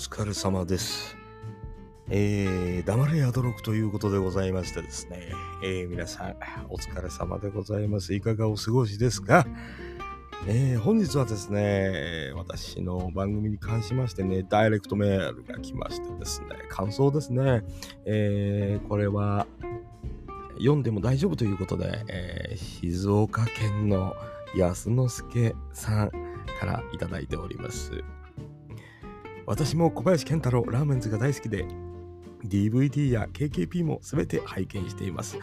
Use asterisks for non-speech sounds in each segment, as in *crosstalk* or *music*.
疲れ様です。えー、黙れやどろくということでございましてですね、えー、皆さん、お疲れ様でございます。いかがお過ごしですか？えー、本日はですね、私の番組に関しましてね、ダイレクトメールが来ましてですね、感想ですね、えー、これは読んでも大丈夫ということで、えー、静岡県の安之助さんからいただいております。私も小林健太郎ラーメンズが大好きで DVD や KKP も全て拝見しています。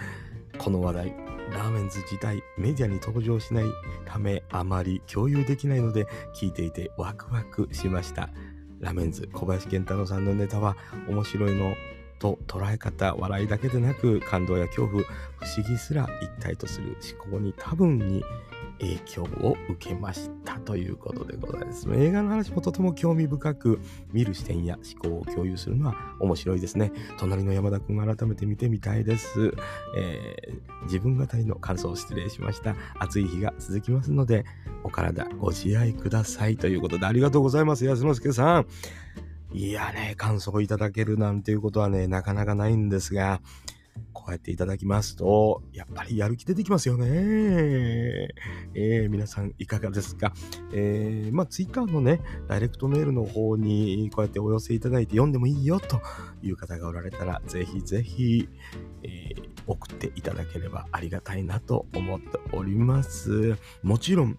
この話題ラーメンズ自体メディアに登場しないためあまり共有できないので聞いていてワクワクしました。ラーメンズ小林健太郎さんのネタは面白いの。と捉え方笑いだけでなく感動や恐怖不思議すら一体とする思考に多分に影響を受けましたということでございます。映画の話もとても興味深く見る視点や思考を共有するのは面白いですね。隣の山田くん改めて見てみたいです。えー、自分語りの感想を失礼しました。暑い日が続きますので、お体ご自愛くださいということでありがとうございます。安之助さん。いやね、感想いただけるなんていうことはね、なかなかないんですが、こうやっていただきますと、やっぱりやる気出てきますよね。えー、皆さんいかがですか？えー、まあ、ツイッターのね、ダイレクトメールの方にこうやってお寄せいただいて読んでもいいよという方がおられたら、ぜひぜひ、えー、送っていただければありがたいなと思っております。もちろん、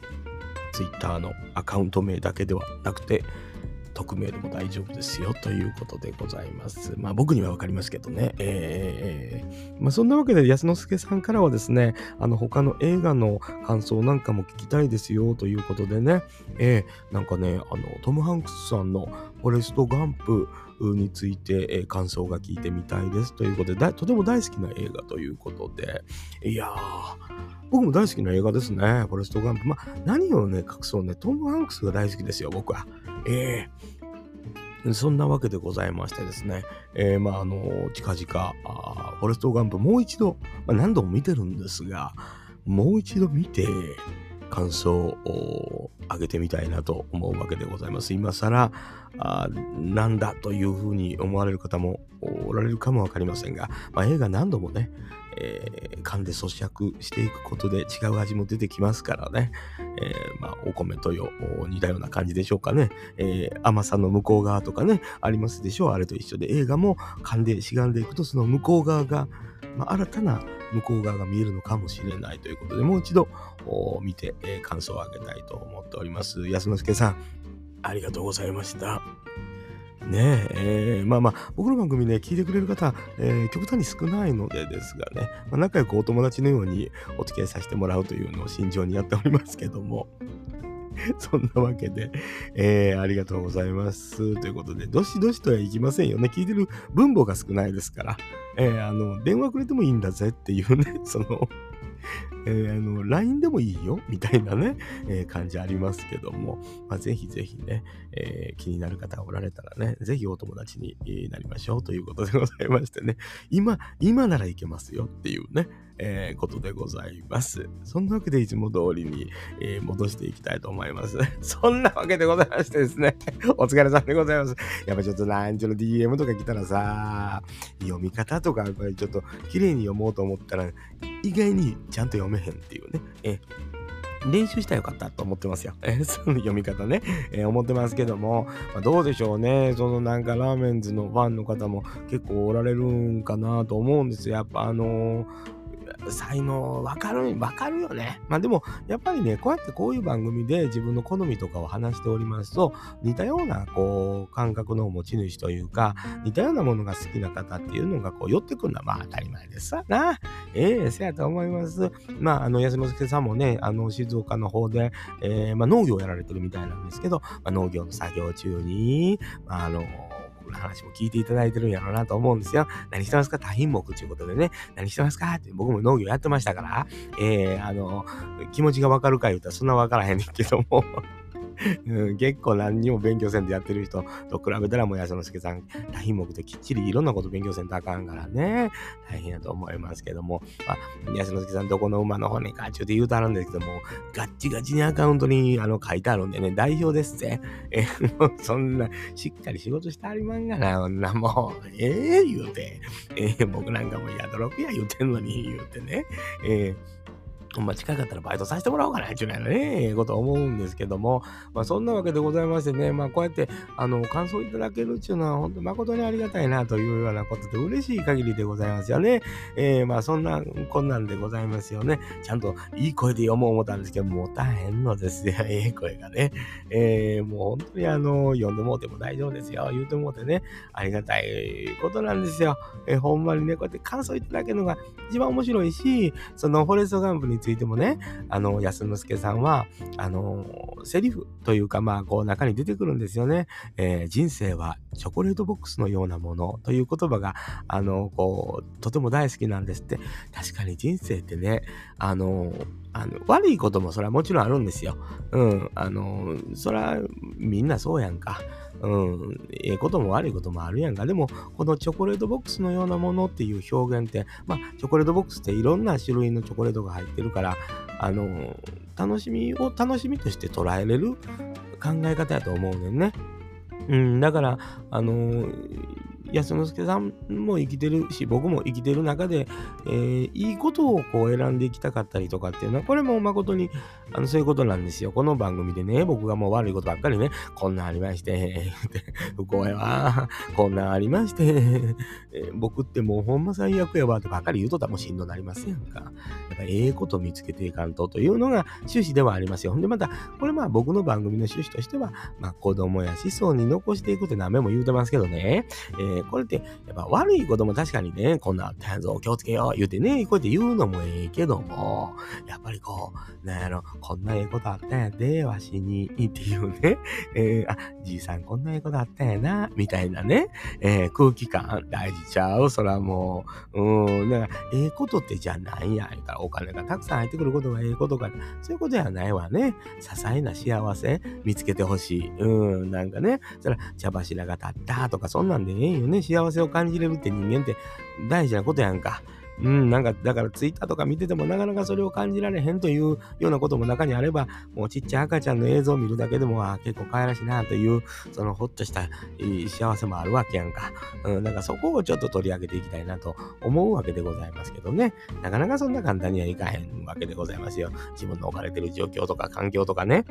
ツイッターのアカウント名だけではなくて、匿名でも大丈夫ですよということでございます。まあ僕にはわかりますけどね。えー、まあそんなわけで安之助さんからはですね、あの他の映画の感想なんかも聞きたいですよということでね、えー、なんかね、あのトム・ハンクスさんのフォレスト・ガンプについて、えー、感想が聞いてみたいですということで、とても大好きな映画ということで、いやー、僕も大好きな映画ですね、フォレスト・ガンプ。まあ何をね、隠そうね、トム・ハンクスが大好きですよ、僕は。ええー、そんなわけでございましてですね、えー、まああの近々あフォレスト・ガンプもう一度、まあ、何度も見てるんですがもう一度見て感想を上げてみたいなと思うわけでございます。今更あなんだというふうに思われる方もおられるかもわかりませんが、まあ、映画何度もねえー、噛んで咀嚼していくことで違う味も出てきますからね、えー、まあ、お米とよ似たような感じでしょうかね、えー、甘さの向こう側とかねありますでしょう。あれと一緒で映画も噛んでしがんでいくとその向こう側が、まあ、新たな向こう側が見えるのかもしれないということでもう一度見て、え感想をあげたいと思っております。安之助さんありがとうございました。ねえ、ー、まあまあ、僕の番組ね、聞いてくれる方、えー、極端に少ないのでですがね、まあ、仲良くお友達のようにお付き合いさせてもらうというのを心情にやっておりますけども、*laughs* そんなわけで、えー、ありがとうございます。ということで、どしどしとはいきませんよね。聞いてる分母が少ないですから、えー、あの、電話くれてもいいんだぜっていうね、その、*laughs* えー、あの、LINE でもいいよ、みたいなね、えー、感じありますけども、まあ、ぜひぜひね、えー、気になる方がおられたらね、ぜひお友達になりましょうということでございましてね、今、今ならいけますよっていうね、えー、ことでございます。そんなわけでいつも通りに、えー、戻していきたいと思います。*laughs* そんなわけでございましてですね、お疲れ様でございます。やっぱちょっとランチの DM とか来たらさ、読み方とかやっぱりちょっと綺麗に読もうと思ったら、意外にちゃんと読めへんっていうね。え練習したらよかったと思ってますよ。え *laughs* その読み方ね、えー、思ってますけども、まあ、どうでしょうね。そのなんかラーメンズのファンの方も結構おられるんかなと思うんですよ。やっぱあのー才能わかる、わかるよね。まあでも、やっぱりね、こうやってこういう番組で自分の好みとかを話しておりますと、似たような、こう、感覚の持ち主というか、似たようなものが好きな方っていうのが、こう、寄ってくるのは、まあ当たり前ですさな。ええー、せやと思います。まあ、あの、安之助さんもね、あの、静岡の方で、えー、まあ農業をやられてるみたいなんですけど、まあ、農業の作業中に、まあ、あの、僕の話も聞いていただいてるんやろうなと思うんですよ。何してますか？多品目ということでね。何してますか？って僕も農業やってましたから、えー、あの、気持ちがわかるか言うたらそんなわからへんねんけども。うん、結構何にも勉強せんでやってる人と比べたらもう安之助さん大品目できっちりいろんなこと勉強せんとあかんからね。大変やと思いますけども、まあ、安之助さんどこの馬の骨かちゅうて言うとあるんですけどもガッチガチにアカウントにあの書いてあるんでね代表ですってえもう *laughs* そんなしっかり仕事してありまんがな女もうええー、言うて、えー、僕なんかもやどろくや言うてんのに言うてね。えーほんま近かったらバイトさせてもらおうかな、っていうのはね、ええこと思うんですけども、まあそんなわけでございましてね、まあこうやって、あの、感想いただけるっていうのは本当誠にありがたいなというようなことで嬉しい限りでございますよね。えー、まあそんな、こんなんでございますよね。ちゃんといい声で読もう思ったんですけど、もう大変のですよ、*laughs* ええ声がね。えー、もう本当にあの、読んでもうても大丈夫ですよ、言うてもうてね、ありがたいことなんですよ。えー、ほんまにね、こうやって感想いただけるのが一番面白いし、そのフォレストガンプにについてもね、あの、安之助さんは、あの、セリフというか、まあ、こう中に出てくるんですよね。えー、人生はチョコレートボックスのようなものという言葉が、あの、こう、とても大好きなんですって。確かに人生ってね、あの、あの悪いこともそれはもちろんあるんですよ。うん。あの、それはみんなそうやんか。うん、ええことも悪いこともあるやんか。でも、このチョコレートボックスのようなものっていう表現って、まあ、チョコレートボックスっていろんな種類のチョコレートが入ってるから、あの、楽しみを楽しみとして捉えれる考え方やと思うねんね。うん、だから、あの安之助さんも生きてるし、僕も生きてる中で、えー、いいことをこう選んでいきたかったりとかっていうのは、これも誠にあのそういうことなんですよ。この番組でね、僕がもう悪いことばっかりね、こんなありまして、*laughs* 不幸やわ、こんなありまして、えー、僕ってもうほんま最悪やわってばっかり言うとたもしんどなりますやんか。やっぱええこと見つけていかんとというのが趣旨ではありますよ。ほんでまた、これまあ僕の番組の趣旨としては、まあ子供や子孫に残していくって何べも言うてますけどね、えーこれって、やっぱ悪いことも確かにね、こんなあったんぞ、気をつけよう、言うてね、こうやって言うのもええけども、やっぱりこう、なんやろ、こんなええことあったんやで、わしに、っていうね、えー、あ、じいさんこんなええことあったんやな、みたいなね、えー、空気感大事ちゃう、そらもう、うん、だか、ええことってじゃなんや、言うたらお金がたくさん入ってくることがええことか、そういうことやないわね。些細な幸せ見つけてほしい。うん、なんかね、そら、茶柱が立ったとか、そんなんでええよね、幸せを感じれるって人間って大事なことやんか。うん、なんか、だからツイッターとか見ててもなかなかそれを感じられへんというようなことも中にあれば、もうちっちゃい赤ちゃんの映像を見るだけでも、あ結構可愛らしいなという、そのほっとした幸せもあるわけやんか。*laughs* うん、だかそこをちょっと取り上げていきたいなと思うわけでございますけどね。なかなかそんな簡単にはいかへんわけでございますよ。自分の置かれてる状況とか環境とかね。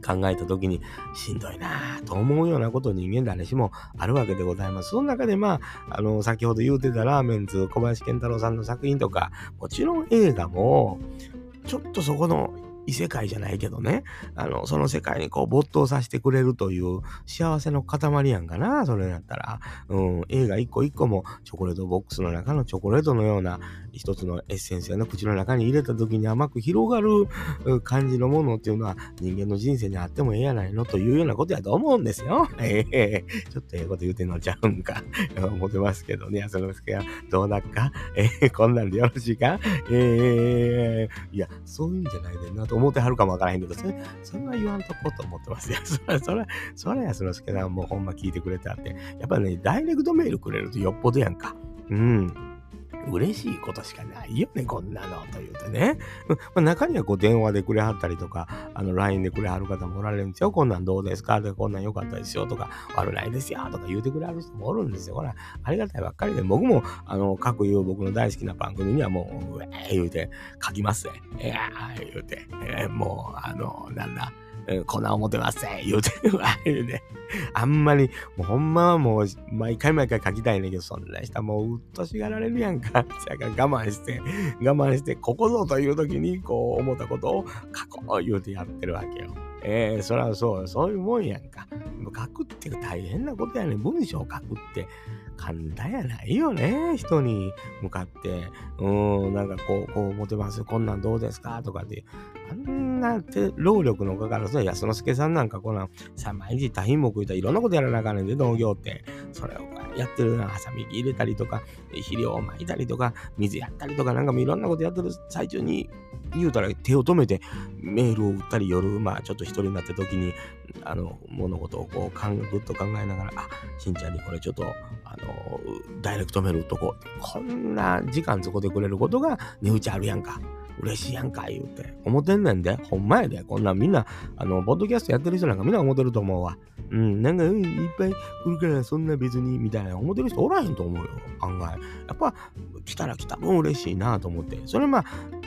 考えた時にしんどいなぁと思うようなこと人間誰しもあるわけでございます。その中でまあ、あの、先ほど言うてたラーメンズ小林健太郎さんの作品とか、もちろん映画も、ちょっとそこの異世界じゃないけどね、あの、その世界にこう没頭させてくれるという幸せの塊やんかな、それだったら。うん、映画一個一個もチョコレートボックスの中のチョコレートのような一つのエッセンスやの口の中に入れた時に甘く広がる感じのものっていうのは人間の人生にあってもええやないのというようなことやと思うんですよ。*laughs* ええー、ちょっとええこと言うてんのちゃうんか。*laughs* 思ってますけどね、そのすけはどうだっか？ええー、こんなんでよろしいか？ええー、いや、そういうんじゃないでなと思ってはるかもわからへんけど、それ、それは言わんとこうと思ってますよ。*laughs* それ、それ、それやそのすけさんもうほんま聞いてくれてあって、やっぱね、ダイレクトメールくれるとよっぽどやんか。うん。嬉しいことしかないよね、こんなの、と言うてね。まあ、中にはこう電話でくれはったりとか、あの、LINE でくれはる方もおられるんですよ。こんなんどうですか？こんなん良かったですよとか、悪ないですよとか言うてくれはる人もおるんですよ。ほら、ありがたいばっかりで、僕も、あの、各言う僕の大好きな番組にはもう、うえー言うて書きますね。えー言うて、えー、もう、あの、なんだ、粉を持てません。言うてるわ。言うて。あんまり、もうほんまはもう、毎回毎回書きたいねんけど、そんな人はもううっとしがられるやんか。だから我慢して、我慢して、ここぞという時に、こう、思ったことを書こう言うてやってるわけよ。ええー、そりゃそう、そういうもんやんか。書くって大変なことやねん。文章書くって簡単やないよね。人に向かって。うん、なんかこう、こう思ってます。こんなんどうですかとかで。あんなって労力のかかる、安之助さんなんかこんなん、さ、毎日多品目いたいろんなことやらなあかんねんで、農業って。それをやってるな、ハサミ入れたりとか、肥料をまいたりとか、水やったりとか、なんかもいろんなことやってる最中に、言うたら手を止めてメールを打ったり夜、まあちょっと一人になった時に、あの、物事をこう、ぐっと考えながら、あ、しんちゃんにこれちょっと、あの、ダイレクトメール打っとこう。こんな時間使ってくれることが値打ちあるやんか。嬉しいやんか、言うて。思ってんねんで。ほんまやで。こんなみんな、あの、ポッドキャストやってる人なんかみんな思ってると思うわ。うん、なんか、うん、いっぱい来るからそんな別に、みたいな思ってる人おらへんと思うよ。案外。やっぱ、来たら来た分嬉しいなと思って。それまあ、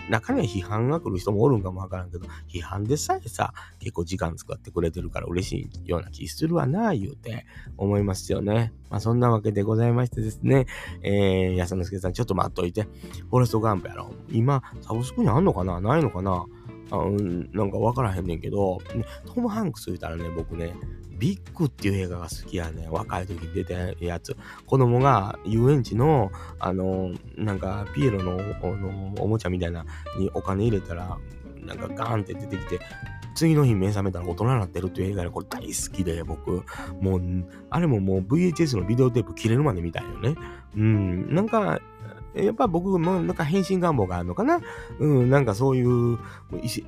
中には批判が来る人もおるんかもわからんけど、批判でさえさ、結構時間使ってくれてるから嬉しいような気するわな、言うて思いますよね。まあそんなわけでございましてですね、えー、安之助さんちょっと待っといて、フォレストガンプやろ。今、サブスクにあんのかな？ないのかな？うん、なんかわからへんねんけど、トム・ハンクス言うたらね、僕ね、ビッグっていう映画が好きやね。若い時に出たやつ。子供が遊園地の、あの、なんか、ピエロのおもちゃみたいなにお金入れたら、なんかガーンって出てきて、次の日目覚めたら大人になってるっていう映画でこれ大好きで、僕。もう、あれももう VHS のビデオテープ切れるまで見たいよね。うん。なんか、やっぱ僕もなんか変身願望があるのかな？うん、なんかそういう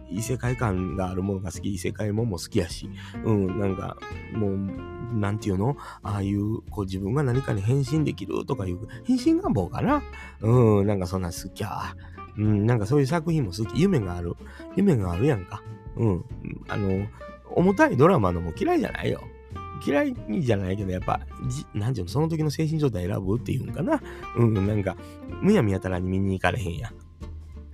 異世界観があるものが好き、異世界もも好きやし、うん、なんかもう、なんていうの？ああいう、こう自分が何かに変身できるとかいう変身願望かな？うん、なんかそんな好きや。うん、なんかそういう作品も好き。夢がある。夢があるやんか。うん。あの、重たいドラマのも嫌いじゃないよ。嫌いじゃないけど、やっぱ、なんていうの、その時の精神状態選ぶっていうんかな。うん、なんか、むやみやたらに見に行かれへんやん。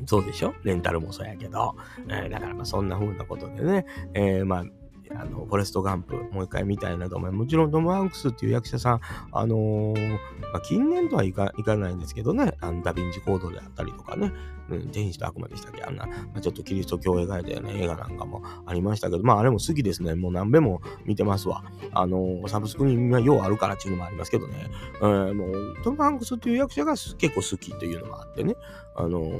そうでしょ？レンタルもそうやけど。えー、だからそんな風なことでね、えー、まあ、あの、フォレストガンプ、もう一回見たいなと思い。もちろん、トム・ハンクスっていう役者さん、あのー、まあ、近年とはいかいかないんですけどね、あのダヴィンチコードであったりとかね、うん、天使と悪魔でしたっけ？あんな、まあ、ちょっとキリスト教を描いたような映画なんかもありましたけど、まあ、あれも好きですね。もう何べも見てますわ。あの、サブスクにはようあるからっていうのもありますけどね、えー、もう、トム・ハンクスっていう役者が結構好きというのもあってね、あの、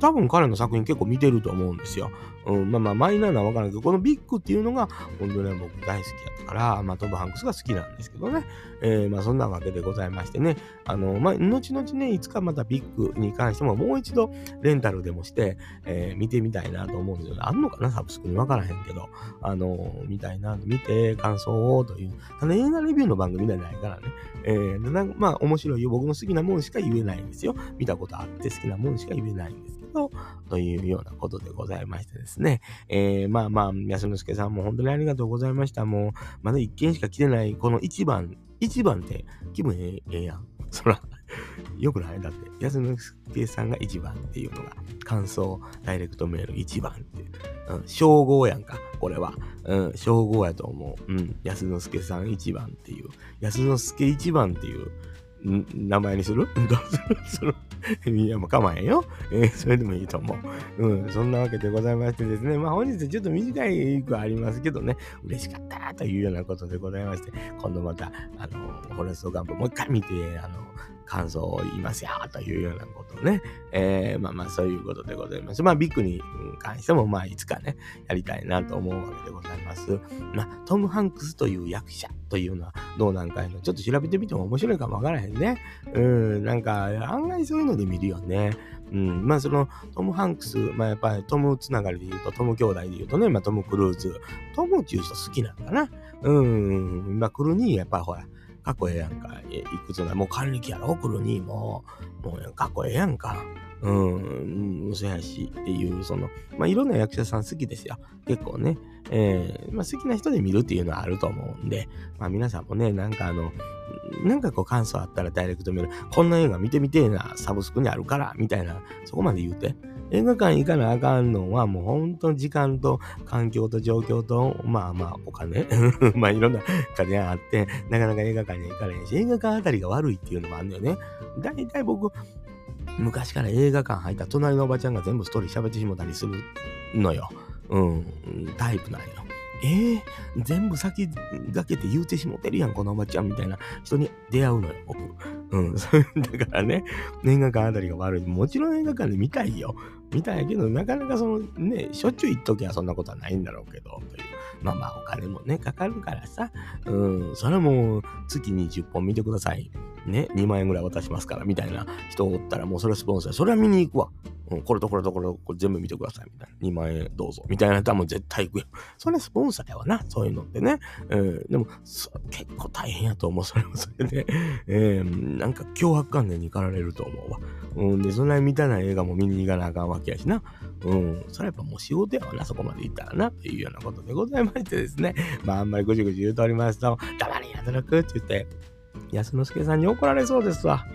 多分彼の作品結構見てると思うんですよ。うん、まあまあ、マイナーなわからんけど、このビッグっていうのが、本当に僕大好きやったから、まあ、トム・ハンクスが好きなんですけどね。えー、まあ、そんなわけでございましてね。あの、まあ、後々ね、いつかまたビッグに関しても、もう一度レンタルでもして、えー、見てみたいなと思うんですよ。あんのかな？サブスクにわからへんけど。あの、見たいな、見て、感想をという。ただ映画レビューの番組じゃないからね。えー、なんまあ、面白いよ。僕の好きなもんしか言えないんですよ。見たことあって好きなもんしか言えないんですけど、というようなことでございましてですね。えー、まあまあ、安之助さんも本当にありがとうございました。もう、まだ一件しか来てない、この1番、1番って気分ええやん。そら、よくない？だって、安之助さんが1番っていうのが、感想、ダイレクトメール1番って、うん、称号やんか、これは。うん、称号やと思う。うん、安之助さん1番っていう、安之助1番っていう、ん名前にする？*laughs* どうする？いや、もう構えんよ。*laughs* えー、それでもいいと思う。うん、そんなわけでございましてですね。まあ本日ちょっと短い句ありますけどね、嬉しかったというようなことでございまして、今度また、あの、フォレストガンプもう一回見て、あの、感想を言いますよ、というようなことね。えー、まあまあそういうことでございます。まあビッグに関しても、まあいつかね、やりたいなと思うわけでございます。まあ、トム・ハンクスという役者というのはどうなんかいの、ちょっと調べてみても面白いかもわからへんね。うん、なんか案外そういうので見るよね。うん、まあそのトム・ハンクス、まあやっぱりトムつながりで言うと、トム兄弟で言うとね、まあトム・クルーズ、トムっていう人好きなのかな。うん、まあクルニーやっぱほら、かっこええやんか。いくつな、もう還暦やろ、クルニーも。もうかっこええやんか。うん、そやしっていう、その、まあ、いろんな役者さん好きですよ。結構ね。えー、まあ、好きな人で見るっていうのはあると思うんで、まあ、皆さんもね、なんかあの、なんかこう感想あったらダイレクト見る。こんな映画見てみてえな、サブスクにあるから、みたいな、そこまで言うて。映画館行かなあかんのはもう本当に時間と環境と状況と、まあまあお金 *laughs* まあいろんな金があって、なかなか映画館には行かれへんし、映画館あたりが悪いっていうのもあるんだよね。だいたい僕、昔から映画館入った隣のおばちゃんが全部ストーリー喋ってしもたりするのよ。うん、タイプなんよ。えー、全部先駆けて言うてしもてるやん、このおばちゃんみたいな人に出会うのよ、僕。うん、*laughs* だからね、映画館あたりが悪い。もちろん映画館で見たいよ。見たいけど、なかなかそのね、しょっちゅう行っときゃそんなことはないんだろうけど、という。まあまあお金もね、かかるからさ、うん、それはもう月20本見てください。ね、2万円ぐらい渡しますから、みたいな人おったら、もうそれスポンサー、それは見に行くわ。うん、これとこれとこれこれ全部見てください、みたいな。2万円どうぞ、みたいな人はもう絶対行くよ。それスポンサーやわな、そういうのってね。うん、でも、結構大変やと思う、それもそれで。えー、なんか脅迫観念に駆られると思うわ。うん、で、そんなに見たない映画も見に行かなあかんわけやしな。うん、それやっぱもう仕事やわな、そこまで行ったらな、というようなことでございましてですね。まあ、あんまりぐじぐじ言うとおりますと、黙れやどろくって言って、安之助さんに怒られそうですわ。